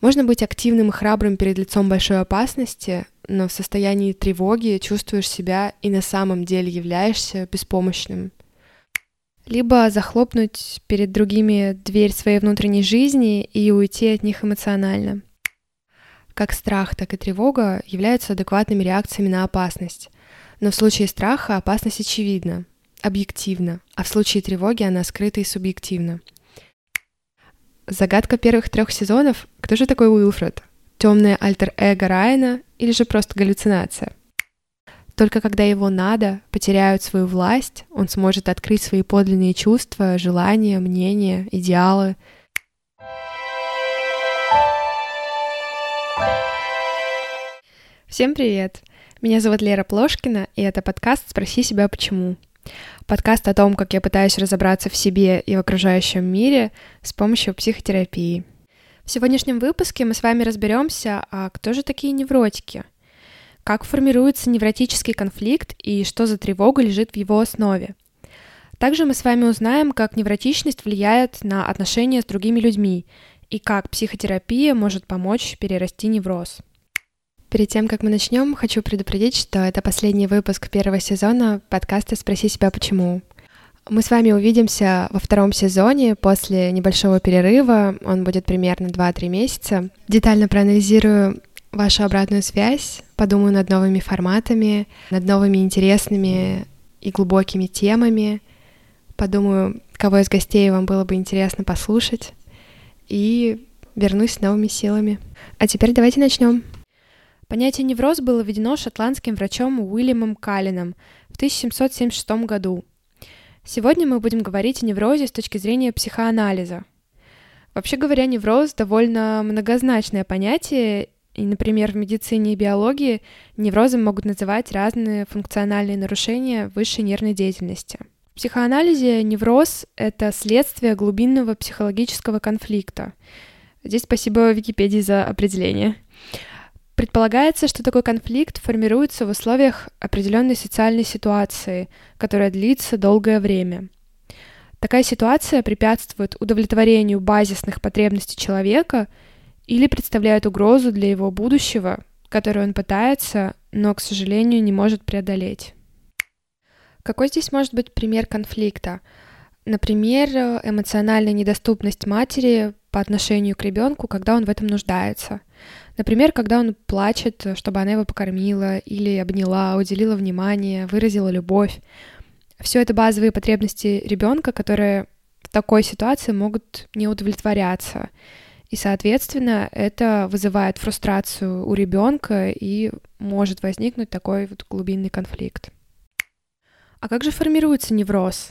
Можно быть активным и храбрым перед лицом большой опасности, но в состоянии тревоги чувствуешь себя и на самом деле являешься беспомощным. Либо захлопнуть перед другими дверь своей внутренней жизни и уйти от них эмоционально. Как страх, так и тревога являются адекватными реакциями на опасность. Но в случае страха опасность очевидна, объективна, а в случае тревоги она скрыта и субъективна. Загадка первых трех сезонов — кто же такой Уилфред? Темное альтер-эго Райана или же просто галлюцинация? Только когда его надо потеряют свою власть, он сможет открыть свои подлинные чувства, желания, мнения, идеалы. Всем привет! Меня зовут Лера Плошкина, и это подкаст «Спроси себя почему». Подкаст о том, как я пытаюсь разобраться в себе и в окружающем мире с помощью психотерапии. В сегодняшнем выпуске мы с вами разберемся, а кто же такие невротики? Как формируется невротический конфликт и что за тревога лежит в его основе? Также мы с вами узнаем, как невротичность влияет на отношения с другими людьми и как психотерапия может помочь перерасти невроз. Перед тем, как мы начнем, хочу предупредить, что это последний выпуск первого сезона подкаста «Спроси себя почему». Мы с вами увидимся во втором сезоне после небольшого перерыва, он будет примерно 2-3 месяца. Детально проанализирую вашу обратную связь, подумаю над новыми форматами, над новыми интересными и глубокими темами, подумаю, кого из гостей вам было бы интересно послушать, и вернусь с новыми силами. А теперь давайте начнем. Понятие невроз было введено шотландским врачом Уильямом Каллином в 1776 году. Сегодня мы будем говорить о неврозе с точки зрения психоанализа. Вообще говоря, невроз довольно многозначное понятие, и, например, в медицине и биологии неврозом могут называть разные функциональные нарушения высшей нервной деятельности. В психоанализе невроз — это следствие глубинного психологического конфликта. Здесь спасибо Википедии за определение — Предполагается, что такой конфликт формируется в условиях определенной социальной ситуации, которая длится долгое время. Такая ситуация препятствует удовлетворению базисных потребностей человека или представляет угрозу для его будущего, которую он пытается, но, к сожалению, не может преодолеть. Какой здесь может быть пример конфликта? Например, эмоциональная недоступность матери по отношению к ребенку, когда он в этом нуждается. Например, когда он плачет, чтобы она его покормила или обняла, уделила внимание, выразила любовь. Все это базовые потребности ребенка, которые в такой ситуации могут не удовлетворяться. И, соответственно, это вызывает фрустрацию у ребенка и может возникнуть такой вот глубинный конфликт. А как же формируется невроз?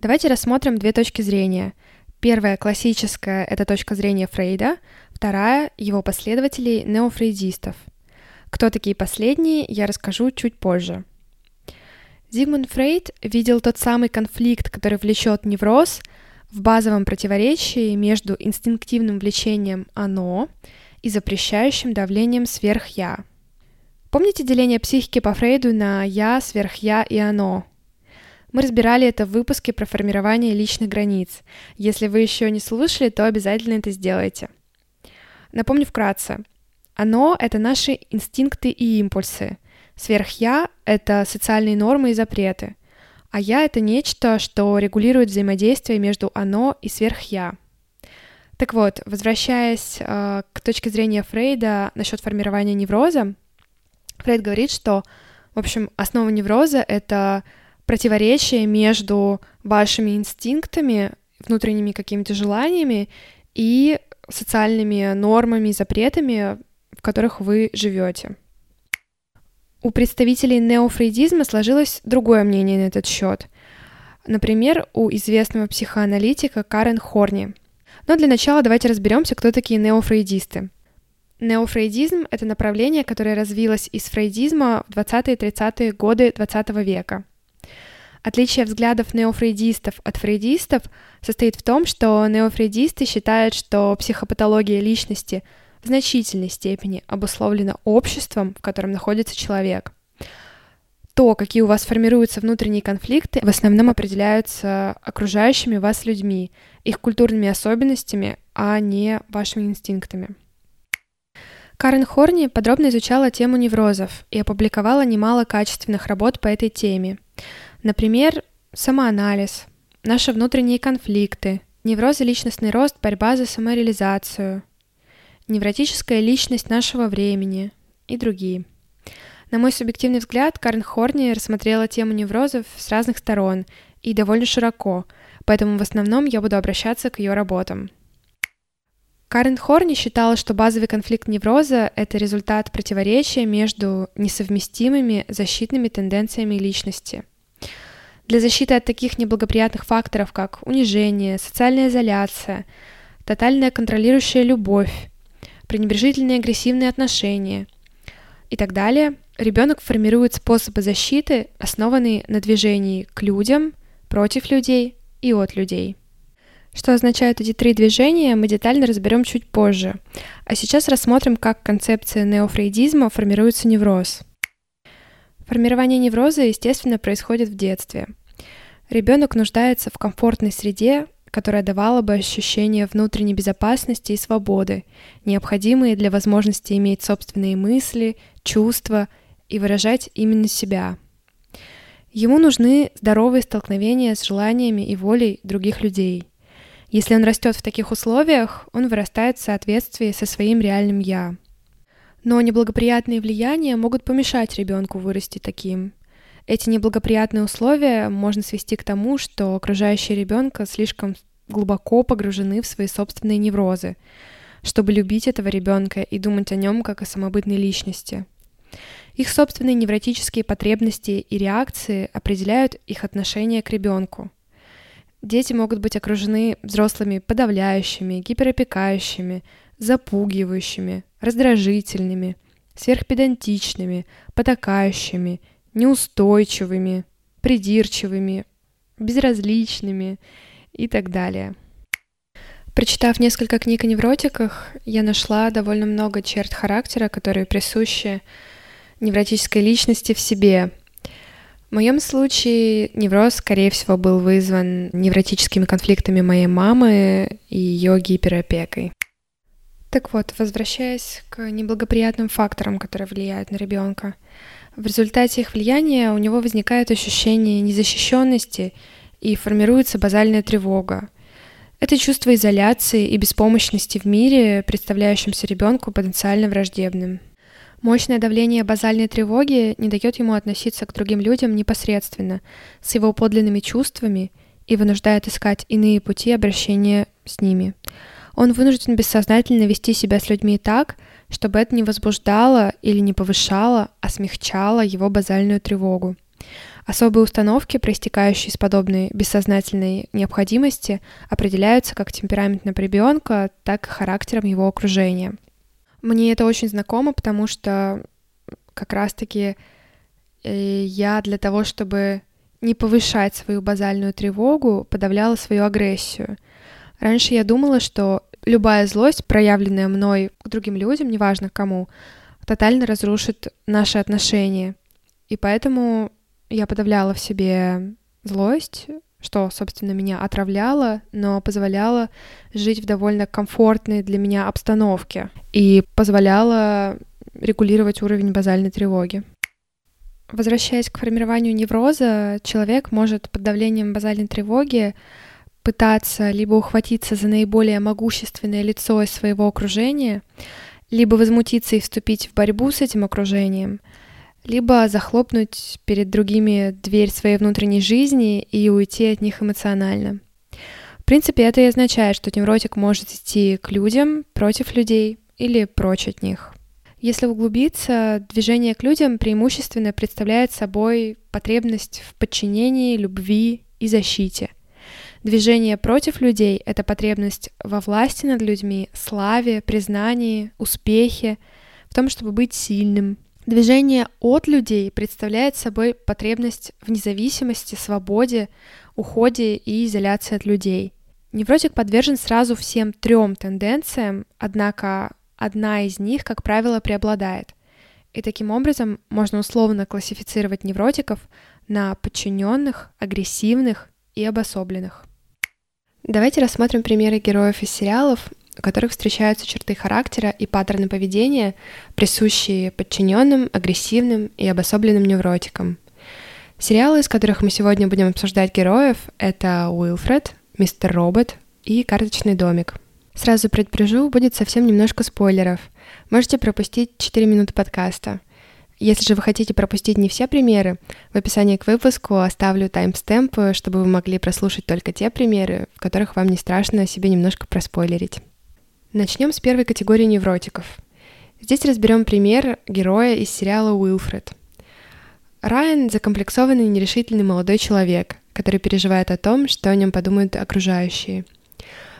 Давайте рассмотрим две точки зрения. Первая классическая — это точка зрения Фрейда, вторая — его последователей неофрейдистов. Кто такие последние, я расскажу чуть позже. Зигмунд Фрейд видел тот самый конфликт, который влечет невроз, в базовом противоречии между инстинктивным влечением «оно» и запрещающим давлением сверх-я. Помните деление психики по Фрейду на «я», сверх-я и «оно»? Мы разбирали это в выпуске про формирование личных границ. Если вы еще не слушали, то обязательно это сделайте. Напомню вкратце. Оно — это наши инстинкты и импульсы. Сверх-я — это социальные нормы и запреты. А я — это нечто, что регулирует взаимодействие между оно и сверх-я. Так вот, возвращаясь э, к точке зрения Фрейда насчет формирования невроза, Фрейд говорит, что, в общем, основа невроза — это противоречие между вашими инстинктами, внутренними какими-то желаниями и социальными нормами, запретами, в которых вы живете. У представителей неофрейдизма сложилось другое мнение на этот счет. Например, у известного психоаналитика Карен Хорни. Но для начала давайте разберемся, кто такие неофрейдисты. Неофрейдизм — это направление, которое развилось из фрейдизма в 20-30-е годы 20 века. Отличие взглядов неофрейдистов от фрейдистов состоит в том, что неофрейдисты считают, что психопатология личности в значительной степени обусловлена обществом, в котором находится человек. То, какие у вас формируются внутренние конфликты, в основном определяются окружающими вас людьми, их культурными особенностями, а не вашими инстинктами. Карен Хорни подробно изучала тему неврозов и опубликовала немало качественных работ по этой теме. Например, самоанализ, наши внутренние конфликты, неврозы личностный рост, борьба за самореализацию, невротическая личность нашего времени и другие. На мой субъективный взгляд, Карен Хорни рассмотрела тему неврозов с разных сторон и довольно широко, поэтому в основном я буду обращаться к ее работам. Карен Хорни считала, что базовый конфликт невроза — это результат противоречия между несовместимыми защитными тенденциями личности. Для защиты от таких неблагоприятных факторов, как унижение, социальная изоляция, тотальная контролирующая любовь, пренебрежительные агрессивные отношения и так далее, ребенок формирует способы защиты, основанные на движении к людям, против людей и от людей. Что означают эти три движения, мы детально разберем чуть позже. А сейчас рассмотрим, как концепция неофрейдизма формируется невроз. Формирование невроза, естественно, происходит в детстве. Ребенок нуждается в комфортной среде, которая давала бы ощущение внутренней безопасности и свободы, необходимые для возможности иметь собственные мысли, чувства и выражать именно себя. Ему нужны здоровые столкновения с желаниями и волей других людей – если он растет в таких условиях, он вырастает в соответствии со своим реальным «я». Но неблагоприятные влияния могут помешать ребенку вырасти таким. Эти неблагоприятные условия можно свести к тому, что окружающие ребенка слишком глубоко погружены в свои собственные неврозы, чтобы любить этого ребенка и думать о нем как о самобытной личности. Их собственные невротические потребности и реакции определяют их отношение к ребенку – Дети могут быть окружены взрослыми подавляющими, гиперопекающими, запугивающими, раздражительными, сверхпедантичными, потакающими, неустойчивыми, придирчивыми, безразличными и так далее. Прочитав несколько книг о невротиках, я нашла довольно много черт характера, которые присущи невротической личности в себе, в моем случае невроз, скорее всего, был вызван невротическими конфликтами моей мамы и ее гиперопекой. Так вот, возвращаясь к неблагоприятным факторам, которые влияют на ребенка, в результате их влияния у него возникает ощущение незащищенности и формируется базальная тревога. Это чувство изоляции и беспомощности в мире, представляющемся ребенку потенциально враждебным. Мощное давление базальной тревоги не дает ему относиться к другим людям непосредственно, с его подлинными чувствами, и вынуждает искать иные пути обращения с ними. Он вынужден бессознательно вести себя с людьми так, чтобы это не возбуждало или не повышало, а смягчало его базальную тревогу. Особые установки, проистекающие из подобной бессознательной необходимости, определяются как темпераментом ребенка, так и характером его окружения – мне это очень знакомо, потому что как раз-таки э, я для того, чтобы не повышать свою базальную тревогу, подавляла свою агрессию. Раньше я думала, что любая злость, проявленная мной к другим людям, неважно кому, тотально разрушит наши отношения. И поэтому я подавляла в себе злость, что, собственно, меня отравляло, но позволяло жить в довольно комфортной для меня обстановке и позволяло регулировать уровень базальной тревоги. Возвращаясь к формированию невроза, человек может под давлением базальной тревоги пытаться либо ухватиться за наиболее могущественное лицо из своего окружения, либо возмутиться и вступить в борьбу с этим окружением — либо захлопнуть перед другими дверь своей внутренней жизни и уйти от них эмоционально. В принципе, это и означает, что невротик может идти к людям, против людей или прочь от них. Если углубиться, движение к людям преимущественно представляет собой потребность в подчинении, любви и защите. Движение против людей — это потребность во власти над людьми, славе, признании, успехе, в том, чтобы быть сильным, Движение от людей представляет собой потребность в независимости, свободе, уходе и изоляции от людей. Невротик подвержен сразу всем трем тенденциям, однако одна из них, как правило, преобладает. И таким образом можно условно классифицировать невротиков на подчиненных, агрессивных и обособленных. Давайте рассмотрим примеры героев из сериалов у которых встречаются черты характера и паттерны поведения, присущие подчиненным, агрессивным и обособленным невротикам. Сериалы, из которых мы сегодня будем обсуждать героев, это «Уилфред», «Мистер Робот» и «Карточный домик». Сразу предупрежу, будет совсем немножко спойлеров. Можете пропустить 4 минуты подкаста. Если же вы хотите пропустить не все примеры, в описании к выпуску оставлю таймстемпы, чтобы вы могли прослушать только те примеры, в которых вам не страшно себе немножко проспойлерить. Начнем с первой категории невротиков. Здесь разберем пример героя из сериала «Уилфред». Райан — закомплексованный нерешительный молодой человек, который переживает о том, что о нем подумают окружающие.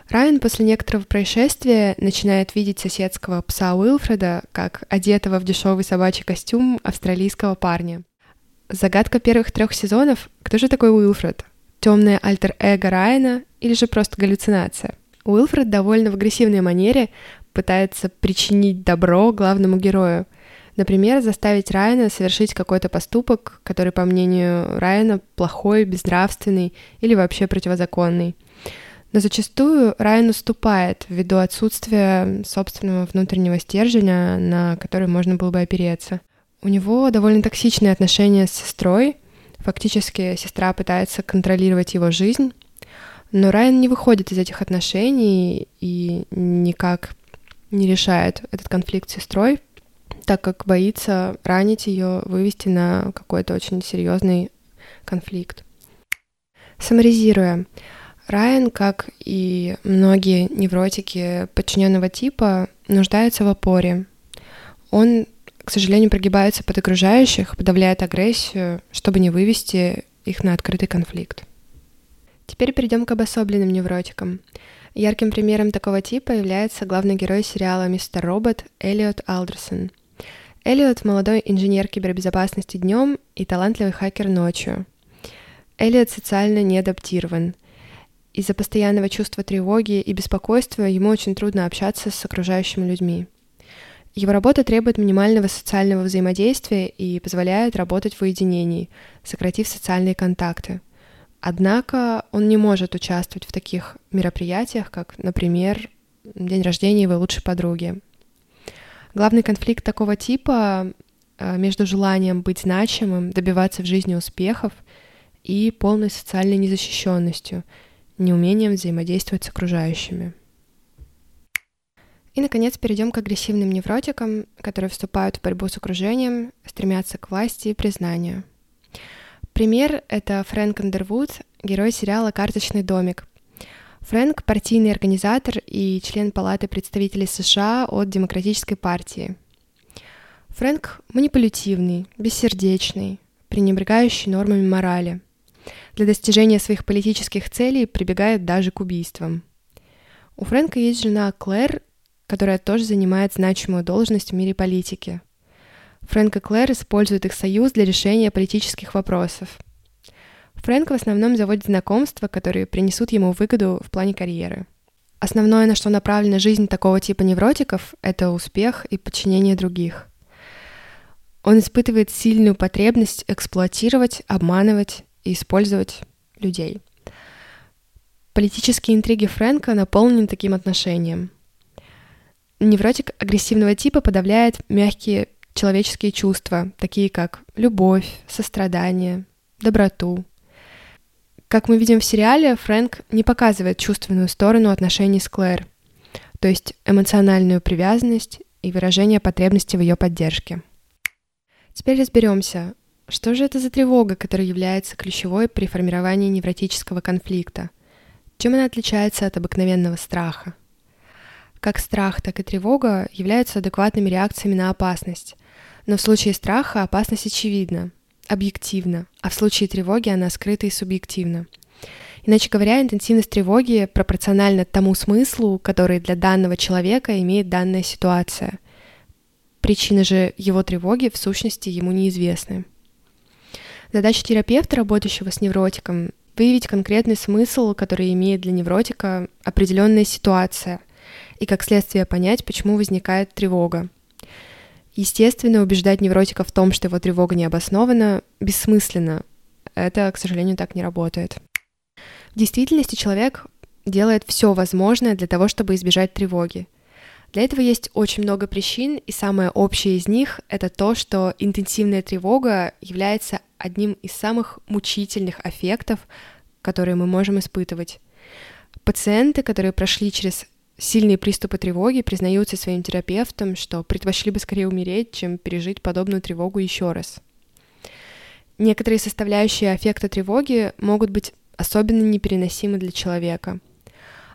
Райан после некоторого происшествия начинает видеть соседского пса Уилфреда как одетого в дешевый собачий костюм австралийского парня. Загадка первых трех сезонов — кто же такой Уилфред? Темное альтер-эго Райана или же просто галлюцинация? Уилфред довольно в агрессивной манере пытается причинить добро главному герою. Например, заставить Райана совершить какой-то поступок, который, по мнению Райана, плохой, безнравственный или вообще противозаконный. Но зачастую Райан уступает ввиду отсутствия собственного внутреннего стержня, на который можно было бы опереться. У него довольно токсичные отношения с сестрой. Фактически сестра пытается контролировать его жизнь, но Райан не выходит из этих отношений и никак не решает этот конфликт с сестрой, так как боится ранить ее, вывести на какой-то очень серьезный конфликт. Саморизируя, Райан, как и многие невротики подчиненного типа, нуждается в опоре. Он, к сожалению, прогибается под окружающих, подавляет агрессию, чтобы не вывести их на открытый конфликт. Теперь перейдем к обособленным невротикам. Ярким примером такого типа является главный герой сериала «Мистер Робот» Эллиот Алдерсон. Эллиот – молодой инженер кибербезопасности днем и талантливый хакер ночью. Эллиот социально неадаптирован. Из-за постоянного чувства тревоги и беспокойства ему очень трудно общаться с окружающими людьми. Его работа требует минимального социального взаимодействия и позволяет работать в уединении, сократив социальные контакты – Однако он не может участвовать в таких мероприятиях, как, например, день рождения его лучшей подруги. Главный конфликт такого типа э, между желанием быть значимым, добиваться в жизни успехов и полной социальной незащищенностью, неумением взаимодействовать с окружающими. И, наконец, перейдем к агрессивным невротикам, которые вступают в борьбу с окружением, стремятся к власти и признанию – Пример — это Фрэнк Андервуд, герой сериала «Карточный домик». Фрэнк — партийный организатор и член Палаты представителей США от Демократической партии. Фрэнк манипулятивный, бессердечный, пренебрегающий нормами морали. Для достижения своих политических целей прибегает даже к убийствам. У Фрэнка есть жена Клэр, которая тоже занимает значимую должность в мире политики — Фрэнк и Клэр используют их союз для решения политических вопросов. Фрэнк в основном заводит знакомства, которые принесут ему выгоду в плане карьеры. Основное, на что направлена жизнь такого типа невротиков, это успех и подчинение других. Он испытывает сильную потребность эксплуатировать, обманывать и использовать людей. Политические интриги Фрэнка наполнены таким отношением. Невротик агрессивного типа подавляет мягкие человеческие чувства, такие как любовь, сострадание, доброту. Как мы видим в сериале, Фрэнк не показывает чувственную сторону отношений с Клэр, то есть эмоциональную привязанность и выражение потребности в ее поддержке. Теперь разберемся, что же это за тревога, которая является ключевой при формировании невротического конфликта? Чем она отличается от обыкновенного страха? Как страх, так и тревога являются адекватными реакциями на опасность, но в случае страха опасность очевидна, объективна, а в случае тревоги она скрыта и субъективна. Иначе говоря, интенсивность тревоги пропорциональна тому смыслу, который для данного человека имеет данная ситуация. Причины же его тревоги в сущности ему неизвестны. Задача терапевта, работающего с невротиком, выявить конкретный смысл, который имеет для невротика определенная ситуация, и как следствие понять, почему возникает тревога, Естественно, убеждать невротика в том, что его тревога не обоснована, бессмысленно. Это, к сожалению, так не работает. В действительности человек делает все возможное для того, чтобы избежать тревоги. Для этого есть очень много причин, и самое общее из них — это то, что интенсивная тревога является одним из самых мучительных аффектов, которые мы можем испытывать. Пациенты, которые прошли через сильные приступы тревоги, признаются своим терапевтам, что предпочли бы скорее умереть, чем пережить подобную тревогу еще раз. Некоторые составляющие аффекта тревоги могут быть особенно непереносимы для человека.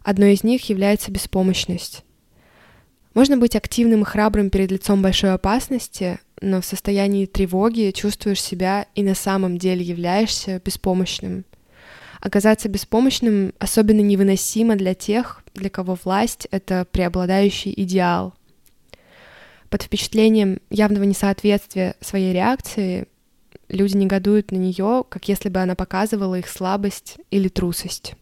Одной из них является беспомощность. Можно быть активным и храбрым перед лицом большой опасности, но в состоянии тревоги чувствуешь себя и на самом деле являешься беспомощным. Оказаться беспомощным особенно невыносимо для тех, для кого власть — это преобладающий идеал. Под впечатлением явного несоответствия своей реакции люди негодуют на нее, как если бы она показывала их слабость или трусость.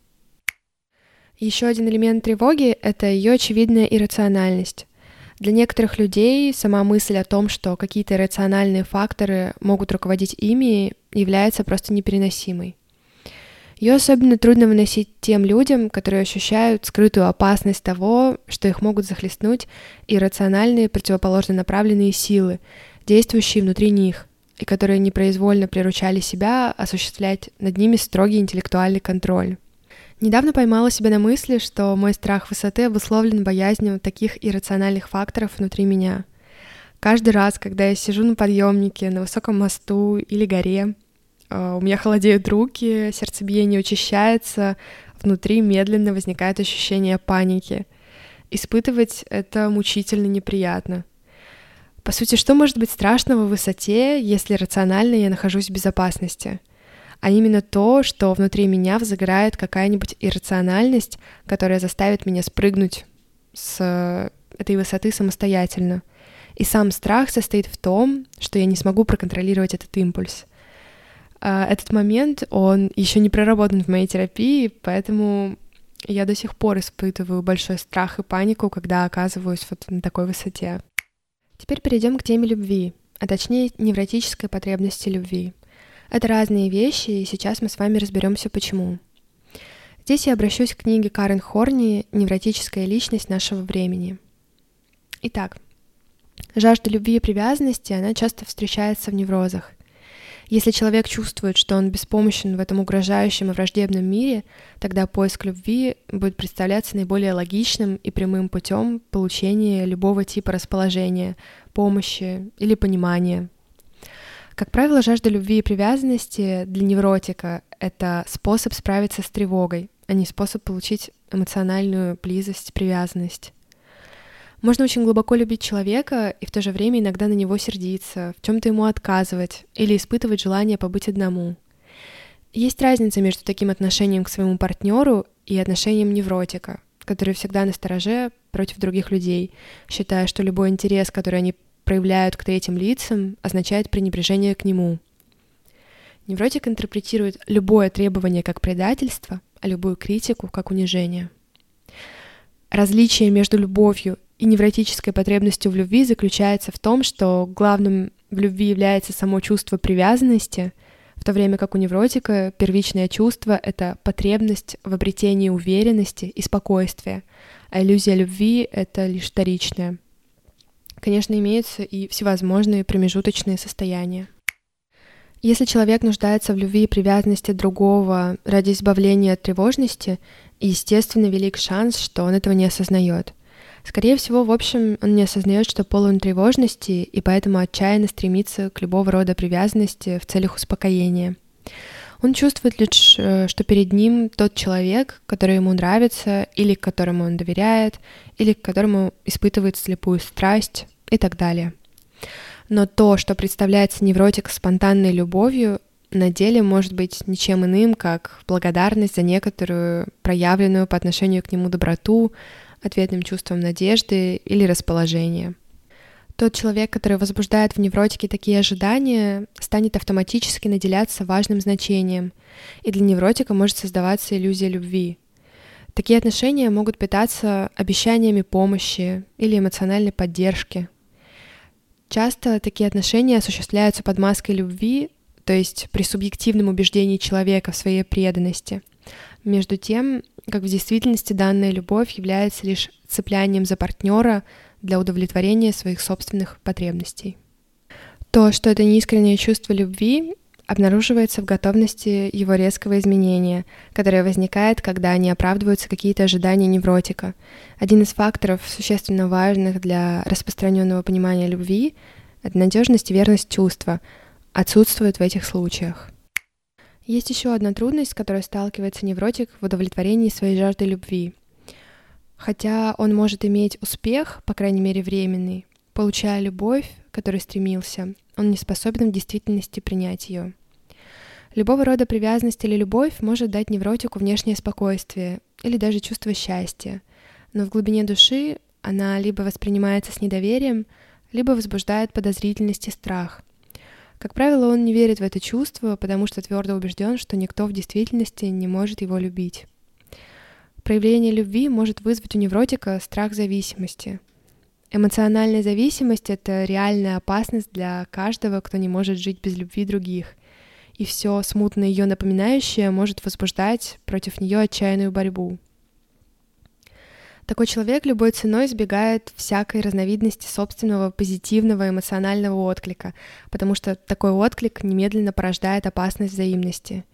Еще один элемент тревоги — это ее очевидная иррациональность. Для некоторых людей сама мысль о том, что какие-то рациональные факторы могут руководить ими, является просто непереносимой. Ее особенно трудно выносить тем людям, которые ощущают скрытую опасность того, что их могут захлестнуть иррациональные противоположно направленные силы, действующие внутри них, и которые непроизвольно приручали себя осуществлять над ними строгий интеллектуальный контроль. Недавно поймала себя на мысли, что мой страх высоты обусловлен боязнью таких иррациональных факторов внутри меня. Каждый раз, когда я сижу на подъемнике, на высоком мосту или горе, э, у меня холодеют руки, сердцебиение учащается, внутри медленно возникает ощущение паники. Испытывать это мучительно неприятно. По сути, что может быть страшного в высоте, если рационально я нахожусь в безопасности — а именно то, что внутри меня взыграет какая-нибудь иррациональность, которая заставит меня спрыгнуть с этой высоты самостоятельно. И сам страх состоит в том, что я не смогу проконтролировать этот импульс. А, этот момент, он еще не проработан в моей терапии, поэтому я до сих пор испытываю большой страх и панику, когда оказываюсь вот на такой высоте. Теперь перейдем к теме любви, а точнее невротической потребности любви. Это разные вещи, и сейчас мы с вами разберемся, почему. Здесь я обращусь к книге Карен Хорни «Невротическая личность нашего времени». Итак, жажда любви и привязанности, она часто встречается в неврозах. Если человек чувствует, что он беспомощен в этом угрожающем и враждебном мире, тогда поиск любви будет представляться наиболее логичным и прямым путем получения любого типа расположения, помощи или понимания, как правило, жажда любви и привязанности для невротика — это способ справиться с тревогой, а не способ получить эмоциональную близость, привязанность. Можно очень глубоко любить человека и в то же время иногда на него сердиться, в чем-то ему отказывать или испытывать желание побыть одному. Есть разница между таким отношением к своему партнеру и отношением невротика, который всегда на стороже против других людей, считая, что любой интерес, который они проявляют к третьим лицам, означает пренебрежение к нему. Невротик интерпретирует любое требование как предательство, а любую критику как унижение. Различие между любовью и невротической потребностью в любви заключается в том, что главным в любви является само чувство привязанности, в то время как у невротика первичное чувство — это потребность в обретении уверенности и спокойствия, а иллюзия любви — это лишь вторичное — конечно, имеются и всевозможные промежуточные состояния. Если человек нуждается в любви и привязанности другого ради избавления от тревожности, естественно, велик шанс, что он этого не осознает. Скорее всего, в общем, он не осознает, что полон тревожности, и поэтому отчаянно стремится к любого рода привязанности в целях успокоения. Он чувствует лишь, э, что перед ним тот человек, который ему нравится, или которому он доверяет, или к которому испытывает слепую страсть, и так далее. Но то, что представляется невротик спонтанной любовью, на деле может быть ничем иным, как благодарность за некоторую проявленную по отношению к нему доброту, ответным чувством надежды или расположения. Тот человек, который возбуждает в невротике такие ожидания, станет автоматически наделяться важным значением, и для невротика может создаваться иллюзия любви. Такие отношения могут питаться обещаниями помощи или эмоциональной поддержки, Часто такие отношения осуществляются под маской любви, то есть при субъективном убеждении человека в своей преданности. между тем, как в действительности данная любовь является лишь цеплянием за партнера для удовлетворения своих собственных потребностей. То, что это неискреннее чувство любви, обнаруживается в готовности его резкого изменения, которое возникает, когда не оправдываются какие-то ожидания невротика. Один из факторов, существенно важных для распространенного понимания любви, это надежность и верность чувства, отсутствует в этих случаях. Есть еще одна трудность, с которой сталкивается невротик в удовлетворении своей жажды любви. Хотя он может иметь успех, по крайней мере временный, получая любовь, которой стремился, он не способен в действительности принять ее. Любого рода привязанность или любовь может дать невротику внешнее спокойствие или даже чувство счастья, но в глубине души она либо воспринимается с недоверием, либо возбуждает подозрительность и страх. Как правило, он не верит в это чувство, потому что твердо убежден, что никто в действительности не может его любить. Проявление любви может вызвать у невротика страх зависимости. Эмоциональная зависимость — это реальная опасность для каждого, кто не может жить без любви других. И все смутно ее напоминающее может возбуждать против нее отчаянную борьбу. Такой человек любой ценой избегает всякой разновидности собственного позитивного эмоционального отклика, потому что такой отклик немедленно порождает опасность взаимности.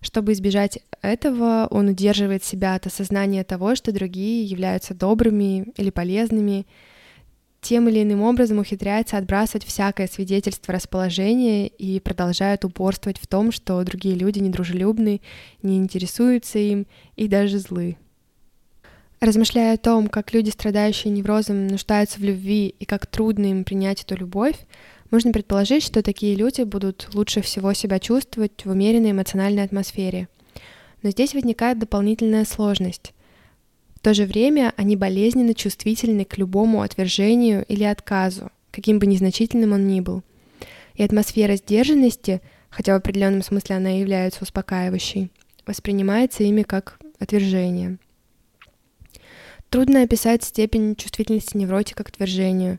Чтобы избежать этого, он удерживает себя от осознания того, что другие являются добрыми или полезными, тем или иным образом ухитряется отбрасывать всякое свидетельство расположения и продолжает упорствовать в том, что другие люди недружелюбны, не интересуются им и даже злы. Размышляя о том, как люди, страдающие неврозом, нуждаются в любви и как трудно им принять эту любовь, можно предположить, что такие люди будут лучше всего себя чувствовать в умеренной эмоциональной атмосфере. Но здесь возникает дополнительная сложность. То же время они болезненно чувствительны к любому отвержению или отказу, каким бы незначительным он ни был. И атмосфера сдержанности, хотя в определенном смысле она является успокаивающей, воспринимается ими как отвержение. Трудно описать степень чувствительности невротика к отвержению.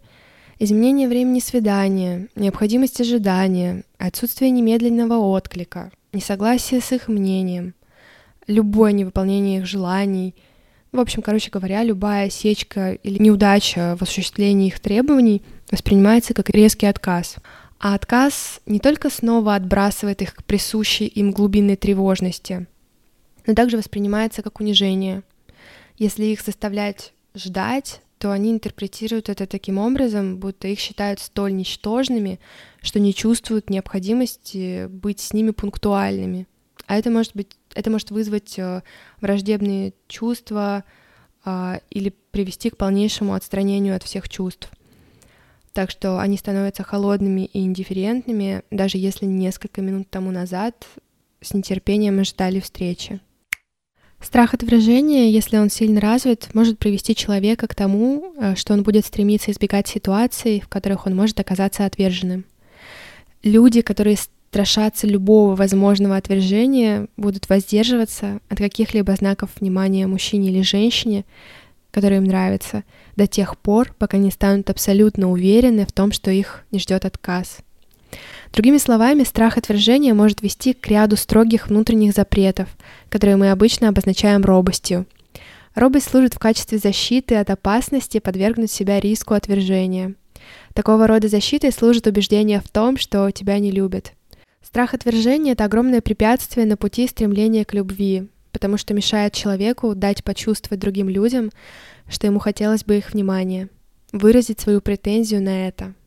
Изменение времени свидания, необходимость ожидания, отсутствие немедленного отклика, несогласие с их мнением, любое невыполнение их желаний. В общем, короче говоря, любая сечка или неудача в осуществлении их требований воспринимается как резкий отказ. А отказ не только снова отбрасывает их к присущей им глубинной тревожности, но также воспринимается как унижение – если их заставлять ждать, то они интерпретируют это таким образом, будто их считают столь ничтожными, что не чувствуют необходимости быть с ними пунктуальными. А это может быть, это может вызвать э, враждебные чувства а, или привести к полнейшему отстранению от всех чувств. Так что они становятся холодными и индифферентными, даже если несколько минут тому назад с нетерпением ожидали встречи. Страх отвержения, если он сильно развит, может привести человека к тому, э, что он будет стремиться избегать ситуаций, в которых он может оказаться отверженным. Люди, которые страшатся любого возможного отвержения, будут воздерживаться от каких-либо знаков внимания мужчине или женщине, которые им нравятся, до тех пор, пока не станут абсолютно уверены в том, что их не ждет отказ — Другими словами, страх отвержения может вести к ряду строгих внутренних запретов, которые мы обычно обозначаем робостью. Робость служит в качестве защиты от опасности подвергнуть себя риску отвержения. Такого рода защитой служит убеждение в том, что тебя не любят. Страх отвержения — это огромное препятствие на пути стремления к любви, потому что мешает человеку дать почувствовать другим людям, что ему хотелось бы их внимания, выразить свою претензию на это —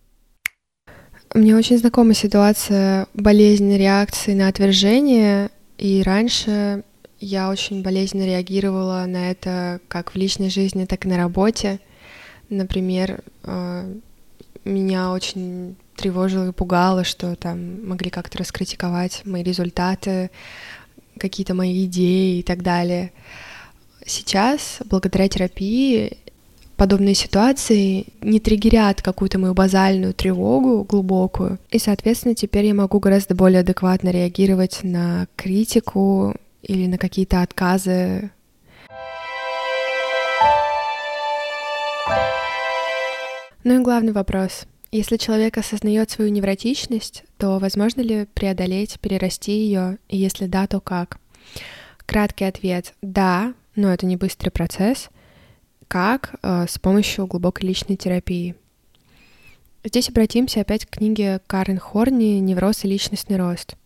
мне очень знакома ситуация болезненной реакции на отвержение, и раньше я очень болезненно реагировала на это как в личной жизни, так и на работе. Например, э, меня очень тревожило и пугало, что там могли как-то раскритиковать мои результаты, какие-то мои идеи и так далее. Сейчас, благодаря терапии, подобные ситуации не триггерят какую-то мою базальную тревогу глубокую. И, соответственно, теперь я могу гораздо более адекватно реагировать на критику или на какие-то отказы. Ну и главный вопрос. Если человек осознает свою невротичность, то возможно ли преодолеть, перерасти ее, и если да, то как? Краткий ответ — да, но это не быстрый процесс. Как? Э, с помощью глубокой личной терапии. Здесь обратимся опять к книге Карен Хорни «Невроз и личностный рост».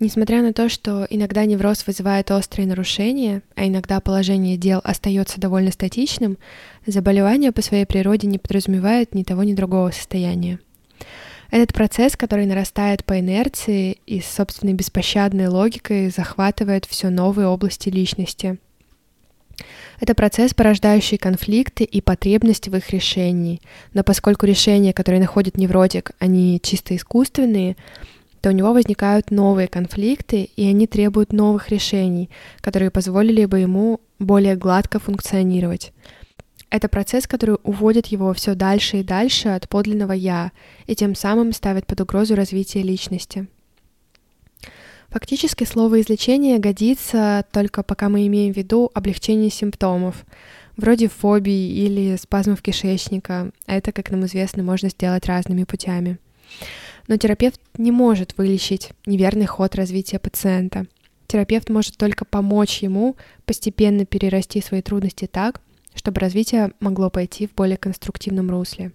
Несмотря на то, что иногда невроз вызывает острые нарушения, а иногда положение дел остается довольно статичным, заболевание по своей природе не подразумевает ни того, ни другого состояния. Этот процесс, который нарастает по инерции и с собственной беспощадной логикой захватывает все новые области личности. Это процесс, порождающий конфликты и потребности в их решении. Но поскольку решения, которые находит невротик, они чисто искусственные, то у него возникают новые конфликты, и они требуют новых решений, которые позволили бы ему более гладко функционировать. Это процесс, который уводит его все дальше и дальше от подлинного «я», и тем самым ставит под угрозу развитие личности. Фактически слово «излечение» годится только пока мы имеем в виду облегчение симптомов, вроде фобий или спазмов кишечника. Это, как нам известно, можно сделать разными путями. Но терапевт не может вылечить неверный ход развития пациента. Терапевт может только помочь ему постепенно перерасти свои трудности так, чтобы развитие могло пойти в более конструктивном русле.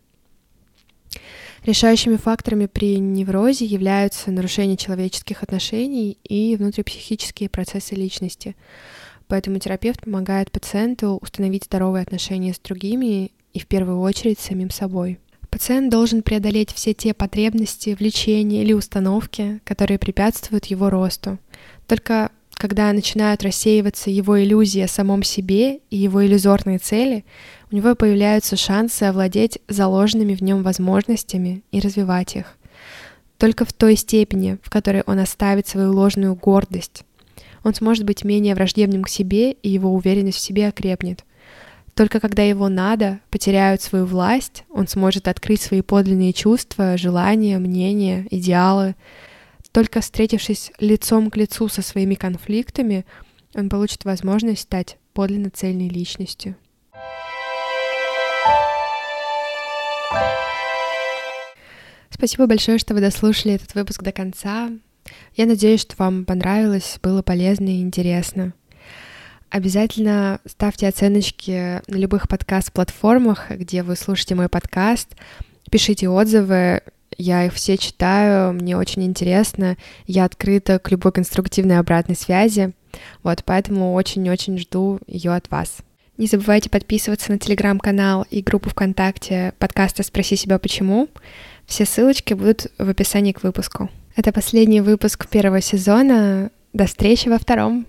Решающими факторами при неврозе являются нарушение человеческих отношений и внутрипсихические процессы личности. Поэтому терапевт помогает пациенту установить здоровые отношения с другими и в первую очередь с самим собой. Пациент должен преодолеть все те потребности, влечения или установки, которые препятствуют его росту. Только когда начинают рассеиваться его иллюзии о самом себе и его иллюзорные цели, у него появляются шансы овладеть заложенными в нем возможностями и развивать их. Только в той степени, в которой он оставит свою ложную гордость, он сможет быть менее враждебным к себе, и его уверенность в себе окрепнет – только когда его надо потеряют свою власть, он сможет открыть свои подлинные чувства, желания, мнения, идеалы. Только встретившись лицом к лицу со своими конфликтами, он получит возможность стать подлинно цельной личностью. Спасибо большое, что вы дослушали этот выпуск до конца. Я надеюсь, что вам понравилось, было полезно и интересно. Обязательно ставьте оценочки на любых подкаст-платформах, где вы слушаете мой подкаст. Пишите отзывы, я их все читаю, мне очень интересно, я открыта к любой конструктивной обратной связи, вот, поэтому очень-очень жду ее от вас. Не забывайте подписываться на телеграм-канал и группу ВКонтакте подкаста «Спроси себя почему». Все ссылочки будут в описании к выпуску. Это последний выпуск первого сезона. До встречи во втором.